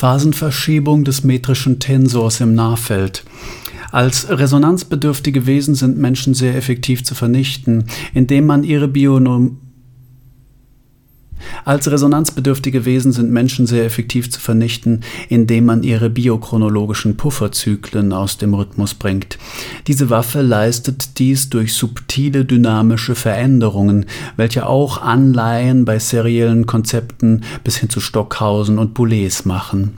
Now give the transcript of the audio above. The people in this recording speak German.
Phasenverschiebung des metrischen Tensors im Nahfeld. Als resonanzbedürftige Wesen sind Menschen sehr effektiv zu vernichten, indem man ihre Bionom als resonanzbedürftige Wesen sind Menschen sehr effektiv zu vernichten, indem man ihre biochronologischen Pufferzyklen aus dem Rhythmus bringt. Diese Waffe leistet dies durch subtile dynamische Veränderungen, welche auch Anleihen bei seriellen Konzepten bis hin zu Stockhausen und Boulez machen.